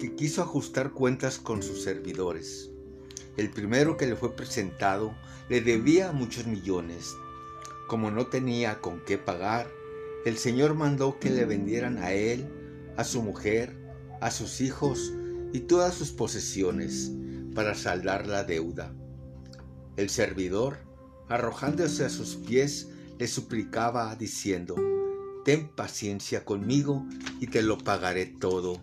que quiso ajustar cuentas con sus servidores. El primero que le fue presentado le debía muchos millones. Como no tenía con qué pagar, el Señor mandó que le vendieran a él, a su mujer, a sus hijos y todas sus posesiones para saldar la deuda. El servidor, arrojándose a sus pies, le suplicaba diciendo, ten paciencia conmigo y te lo pagaré todo.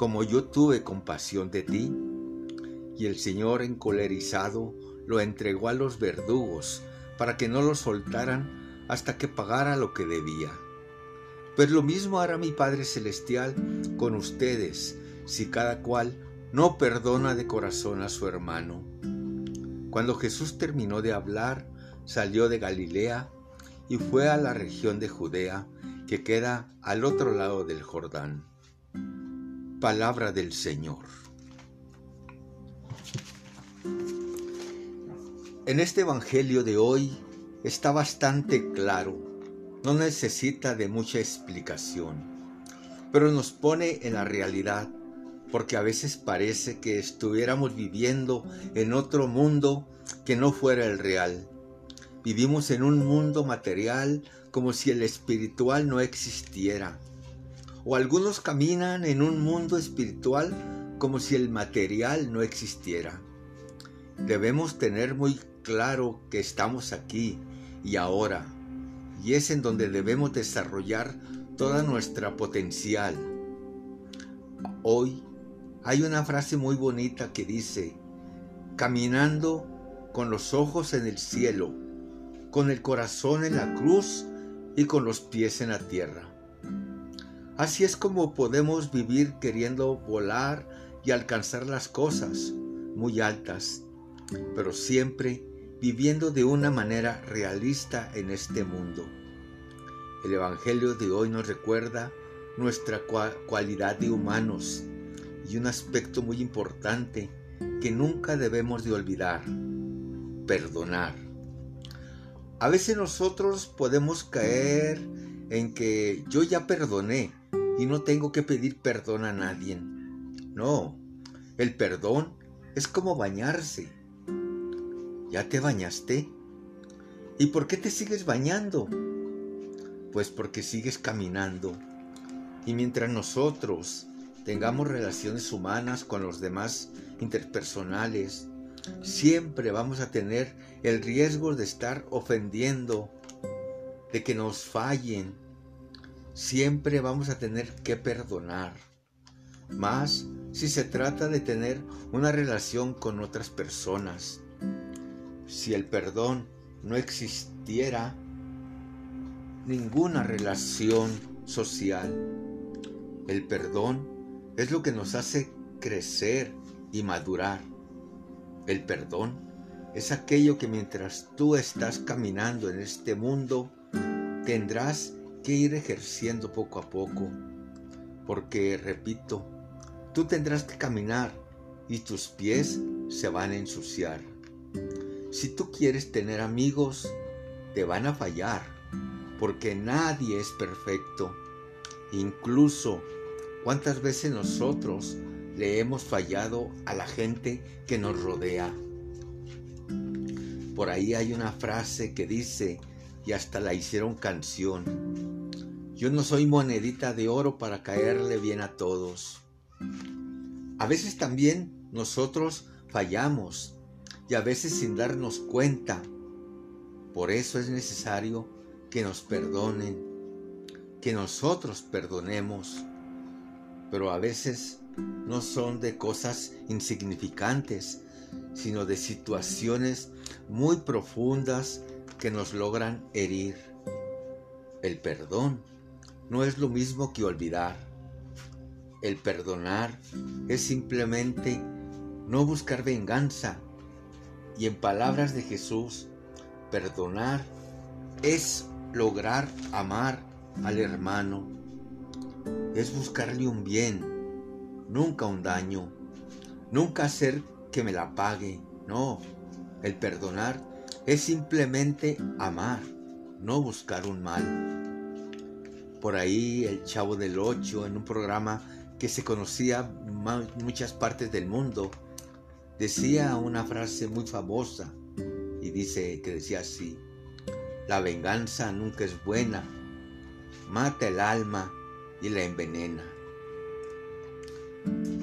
como yo tuve compasión de ti? Y el Señor, encolerizado, lo entregó a los verdugos, para que no lo soltaran hasta que pagara lo que debía. Pues lo mismo hará mi Padre Celestial con ustedes, si cada cual no perdona de corazón a su hermano. Cuando Jesús terminó de hablar, salió de Galilea y fue a la región de Judea, que queda al otro lado del Jordán. Palabra del Señor. En este Evangelio de hoy está bastante claro, no necesita de mucha explicación, pero nos pone en la realidad, porque a veces parece que estuviéramos viviendo en otro mundo que no fuera el real. Vivimos en un mundo material como si el espiritual no existiera. O algunos caminan en un mundo espiritual como si el material no existiera. Debemos tener muy claro que estamos aquí y ahora, y es en donde debemos desarrollar toda nuestra potencial. Hoy hay una frase muy bonita que dice, caminando con los ojos en el cielo, con el corazón en la cruz y con los pies en la tierra. Así es como podemos vivir queriendo volar y alcanzar las cosas muy altas, pero siempre viviendo de una manera realista en este mundo. El Evangelio de hoy nos recuerda nuestra cualidad de humanos y un aspecto muy importante que nunca debemos de olvidar, perdonar. A veces nosotros podemos caer en que yo ya perdoné y no tengo que pedir perdón a nadie. No, el perdón es como bañarse. ¿Ya te bañaste? ¿Y por qué te sigues bañando? Pues porque sigues caminando. Y mientras nosotros tengamos relaciones humanas con los demás interpersonales, siempre vamos a tener el riesgo de estar ofendiendo, de que nos fallen. Siempre vamos a tener que perdonar. Más si se trata de tener una relación con otras personas. Si el perdón no existiera, ninguna relación social. El perdón es lo que nos hace crecer y madurar. El perdón es aquello que mientras tú estás caminando en este mundo, tendrás que ir ejerciendo poco a poco. Porque, repito, tú tendrás que caminar y tus pies se van a ensuciar. Si tú quieres tener amigos, te van a fallar, porque nadie es perfecto. Incluso, ¿cuántas veces nosotros le hemos fallado a la gente que nos rodea? Por ahí hay una frase que dice, y hasta la hicieron canción, yo no soy monedita de oro para caerle bien a todos. A veces también nosotros fallamos y a veces sin darnos cuenta. Por eso es necesario que nos perdonen, que nosotros perdonemos. Pero a veces no son de cosas insignificantes, sino de situaciones muy profundas que nos logran herir. El perdón no es lo mismo que olvidar. El perdonar es simplemente no buscar venganza. Y en palabras de Jesús, perdonar es lograr amar al hermano. Es buscarle un bien, nunca un daño. Nunca hacer que me la pague. No, el perdonar es simplemente amar, no buscar un mal. Por ahí el chavo del Ocho en un programa que se conocía en muchas partes del mundo decía una frase muy famosa y dice que decía así, la venganza nunca es buena, mata el alma y la envenena.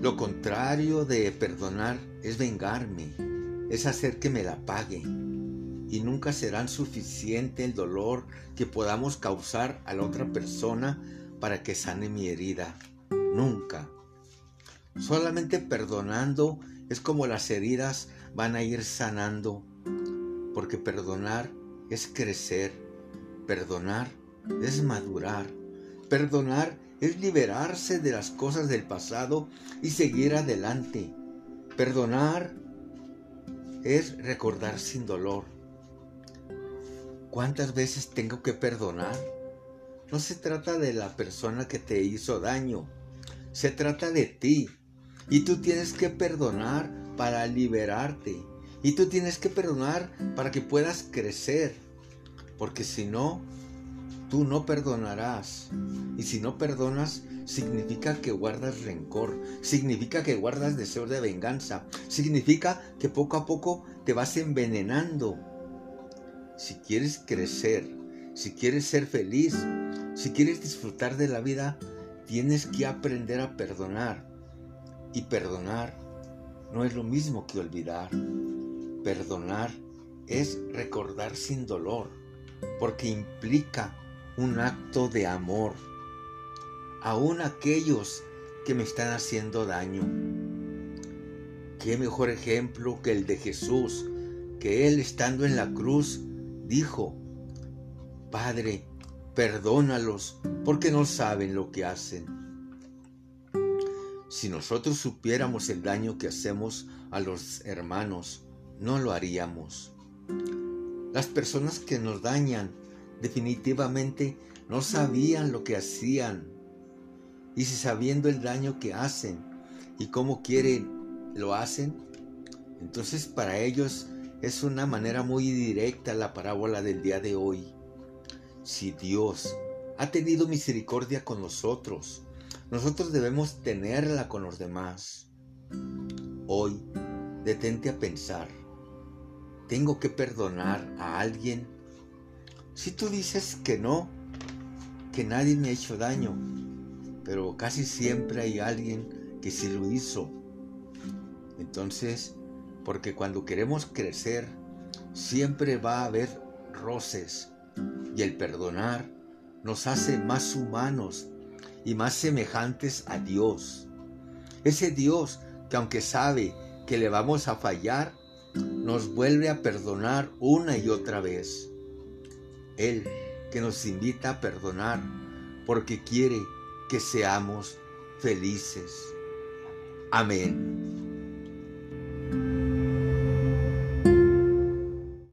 Lo contrario de perdonar es vengarme, es hacer que me la pague, y nunca serán suficiente el dolor que podamos causar a la otra persona para que sane mi herida. Nunca. Solamente perdonando es como las heridas van a ir sanando, porque perdonar es crecer, perdonar es madurar, perdonar es liberarse de las cosas del pasado y seguir adelante. Perdonar es recordar sin dolor. ¿Cuántas veces tengo que perdonar? No se trata de la persona que te hizo daño, se trata de ti. Y tú tienes que perdonar para liberarte. Y tú tienes que perdonar para que puedas crecer. Porque si no, tú no perdonarás. Y si no perdonas, significa que guardas rencor, significa que guardas deseo de venganza, significa que poco a poco te vas envenenando si quieres crecer, si quieres ser feliz, si quieres disfrutar de la vida, tienes que aprender a perdonar. Y perdonar no es lo mismo que olvidar. Perdonar es recordar sin dolor, porque implica un acto de amor. Aún aquellos que me están haciendo daño. Qué mejor ejemplo que el de Jesús, que Él estando en la cruz dijo, Padre, perdónalos porque no saben lo que hacen. Si nosotros supiéramos el daño que hacemos a los hermanos, no lo haríamos. Las personas que nos dañan definitivamente no sabían lo que hacían. Y si sabiendo el daño que hacen y cómo quieren lo hacen, entonces para ellos es una manera muy directa la parábola del día de hoy. Si Dios ha tenido misericordia con nosotros, nosotros debemos tenerla con los demás. Hoy, detente a pensar, ¿tengo que perdonar a alguien? Si tú dices que no, que nadie me ha hecho daño, pero casi siempre hay alguien que sí lo hizo. Entonces, porque cuando queremos crecer, siempre va a haber roces y el perdonar nos hace más humanos y más semejantes a Dios. Ese Dios que aunque sabe que le vamos a fallar, nos vuelve a perdonar una y otra vez. Él que nos invita a perdonar porque quiere que seamos felices. Amén.